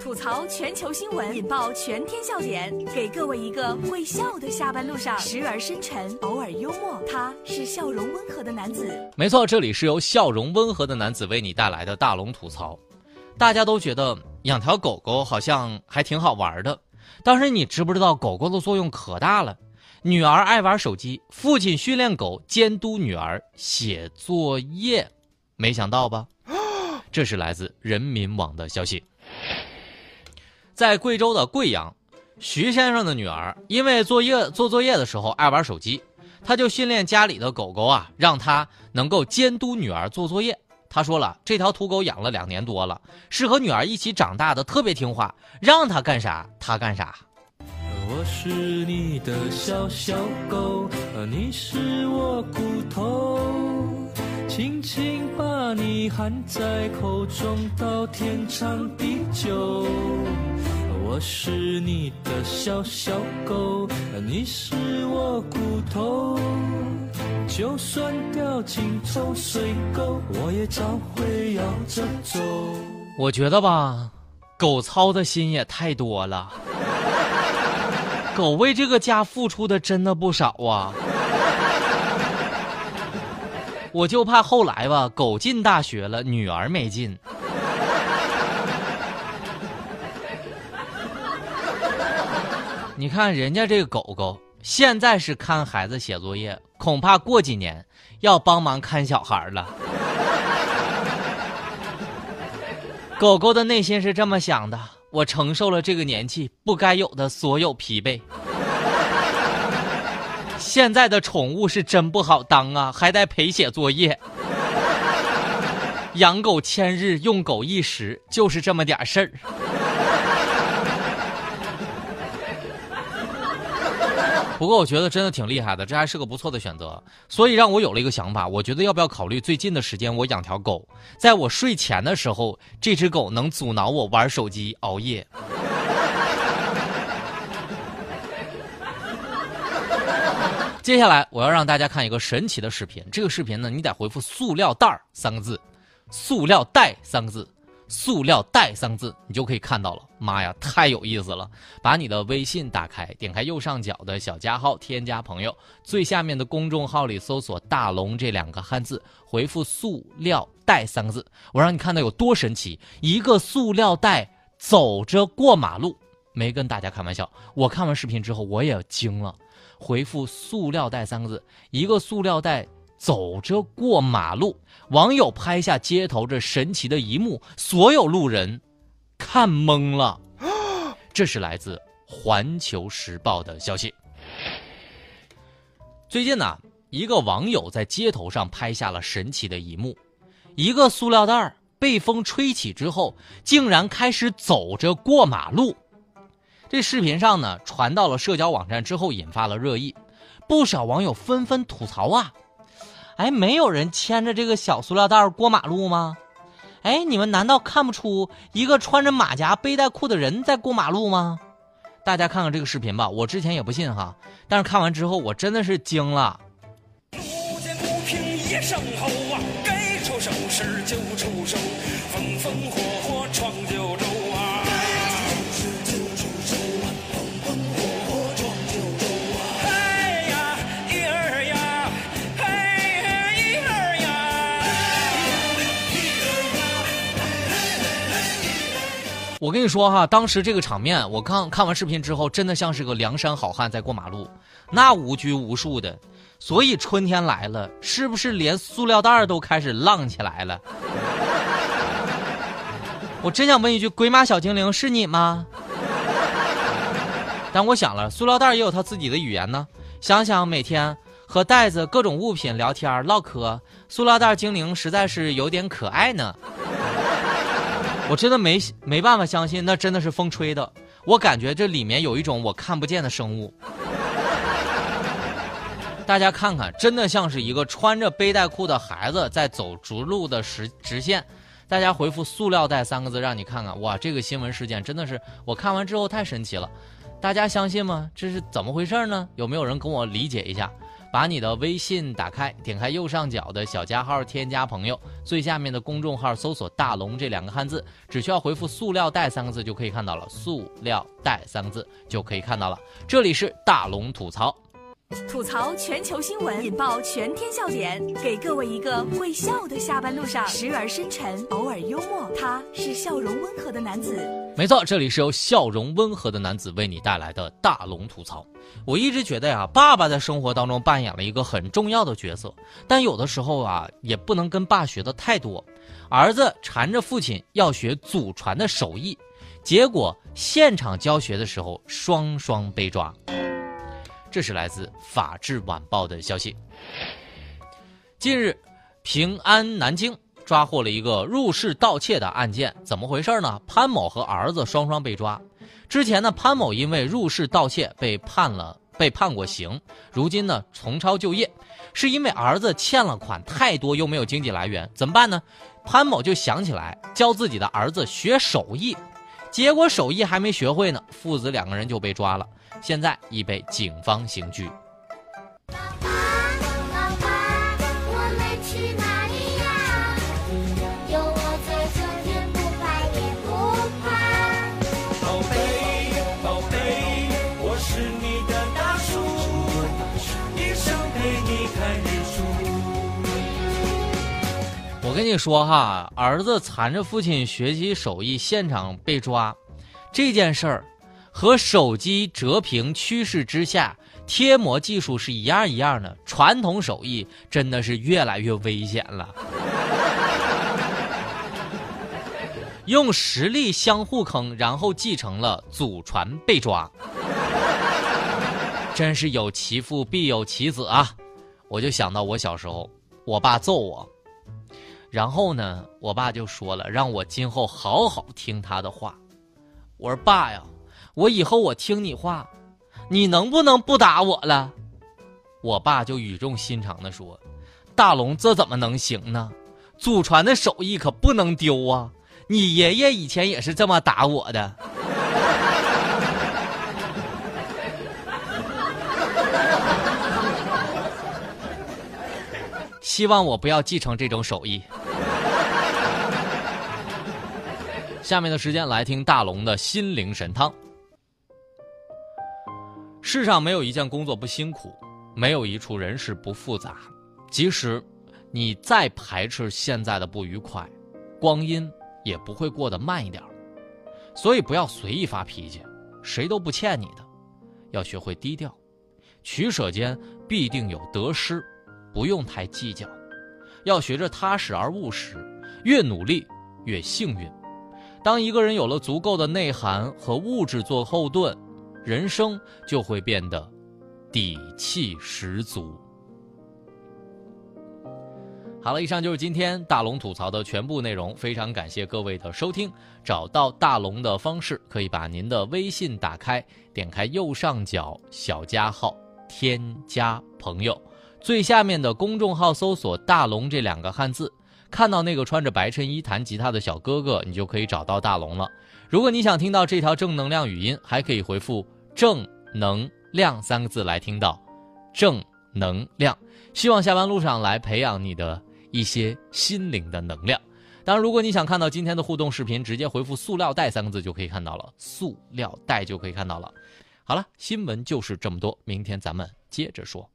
吐槽全球新闻，引爆全天笑点，给各位一个会笑的下班路上，时而深沉，偶尔幽默。他是笑容温和的男子。没错，这里是由笑容温和的男子为你带来的大龙吐槽。大家都觉得养条狗狗好像还挺好玩的，但是你知不知道狗狗的作用可大了？女儿爱玩手机，父亲训练狗监督女儿写作业，没想到吧？这是来自人民网的消息。在贵州的贵阳，徐先生的女儿因为作业做作业的时候爱玩手机，他就训练家里的狗狗啊，让它能够监督女儿做作业。他说了，这条土狗养了两年多了，是和女儿一起长大的，特别听话，让它干啥它干啥。我是你的小小狗，你是我骨头，轻轻把你含在口中，到天长地久。我是你的小小狗，你是我骨头，就算掉进臭水沟，我也照会摇着走。我觉得吧，狗操的心也太多了，狗为这个家付出的真的不少啊。我就怕后来吧，狗进大学了，女儿没进。你看人家这个狗狗，现在是看孩子写作业，恐怕过几年要帮忙看小孩了。狗狗的内心是这么想的：我承受了这个年纪不该有的所有疲惫。现在的宠物是真不好当啊，还得陪写作业。养狗千日，用狗一时，就是这么点事儿。不过我觉得真的挺厉害的，这还是个不错的选择，所以让我有了一个想法，我觉得要不要考虑最近的时间我养条狗，在我睡前的时候，这只狗能阻挠我玩手机熬夜。接下来我要让大家看一个神奇的视频，这个视频呢，你得回复“塑料袋儿”三个字，“塑料袋”三个字。塑料袋三个字，你就可以看到了。妈呀，太有意思了！把你的微信打开，点开右上角的小加号，添加朋友，最下面的公众号里搜索“大龙”这两个汉字，回复“塑料袋”三个字，我让你看到有多神奇。一个塑料袋走着过马路，没跟大家开玩笑。我看完视频之后，我也惊了。回复“塑料袋”三个字，一个塑料袋。走着过马路，网友拍下街头这神奇的一幕，所有路人看懵了。这是来自《环球时报》的消息。最近呢，一个网友在街头上拍下了神奇的一幕：一个塑料袋被风吹起之后，竟然开始走着过马路。这视频上呢，传到了社交网站之后，引发了热议，不少网友纷纷吐槽啊。哎，没有人牵着这个小塑料袋过马路吗？哎，你们难道看不出一个穿着马甲背带裤的人在过马路吗？大家看看这个视频吧，我之前也不信哈，但是看完之后我真的是惊了。路见不平一声吼啊，该出手时就出手，风风火火闯九州。我跟你说哈，当时这个场面，我刚看完视频之后，真的像是个梁山好汉在过马路，那无拘无束的。所以春天来了，是不是连塑料袋都开始浪起来了？我真想问一句，鬼马小精灵是你吗？但我想了，塑料袋也有它自己的语言呢。想想每天和袋子各种物品聊天唠嗑，塑料袋精灵实在是有点可爱呢。我真的没没办法相信，那真的是风吹的。我感觉这里面有一种我看不见的生物。大家看看，真的像是一个穿着背带裤的孩子在走直路的实直线。大家回复“塑料袋”三个字，让你看看。哇，这个新闻事件真的是我看完之后太神奇了。大家相信吗？这是怎么回事呢？有没有人跟我理解一下？把你的微信打开，点开右上角的小加号，添加朋友，最下面的公众号搜索“大龙”这两个汉字，只需要回复“塑料袋”三个字就可以看到了。塑料袋三个字就可以看到了。这里是大龙吐槽。吐槽全球新闻，引爆全天笑点，给各位一个会笑的下班路上，时而深沉，偶尔幽默。他是笑容温和的男子。没错，这里是由笑容温和的男子为你带来的大龙吐槽。我一直觉得呀，爸爸在生活当中扮演了一个很重要的角色，但有的时候啊，也不能跟爸学的太多。儿子缠着父亲要学祖传的手艺，结果现场教学的时候双双被抓。这是来自《法制晚报》的消息。近日，平安南京抓获了一个入室盗窃的案件，怎么回事呢？潘某和儿子双双被抓。之前呢，潘某因为入室盗窃被判了，被判过刑，如今呢重操旧业，是因为儿子欠了款太多，又没有经济来源，怎么办呢？潘某就想起来教自己的儿子学手艺，结果手艺还没学会呢，父子两个人就被抓了。现在已被警方刑拘。我们去哪里呀？有我在，春天不怕也不怕。宝贝，宝贝，我是你的大树，一生陪你看日出。我跟你说哈，儿子缠着父亲学习手艺，现场被抓，这件事儿。和手机折屏趋势之下，贴膜技术是一样一样的。传统手艺真的是越来越危险了。用实力相互坑，然后继承了祖传被抓，真是有其父必有其子啊！我就想到我小时候，我爸揍我，然后呢，我爸就说了，让我今后好好听他的话。我说爸呀。我以后我听你话，你能不能不打我了？我爸就语重心长的说：“大龙，这怎么能行呢？祖传的手艺可不能丢啊！你爷爷以前也是这么打我的。希望我不要继承这种手艺。”下面的时间来听大龙的心灵神汤。世上没有一件工作不辛苦，没有一处人事不复杂。即使你再排斥现在的不愉快，光阴也不会过得慢一点。所以不要随意发脾气，谁都不欠你的。要学会低调，取舍间必定有得失，不用太计较。要学着踏实而务实，越努力越幸运。当一个人有了足够的内涵和物质做后盾。人生就会变得底气十足。好了，以上就是今天大龙吐槽的全部内容，非常感谢各位的收听。找到大龙的方式，可以把您的微信打开，点开右上角小加号，添加朋友，最下面的公众号搜索“大龙”这两个汉字，看到那个穿着白衬衣弹吉他的小哥哥，你就可以找到大龙了。如果你想听到这条正能量语音，还可以回复。正能量三个字来听到，正能量，希望下班路上来培养你的一些心灵的能量。当然，如果你想看到今天的互动视频，直接回复“塑料袋”三个字就可以看到了，塑料袋就可以看到了。好了，新闻就是这么多，明天咱们接着说。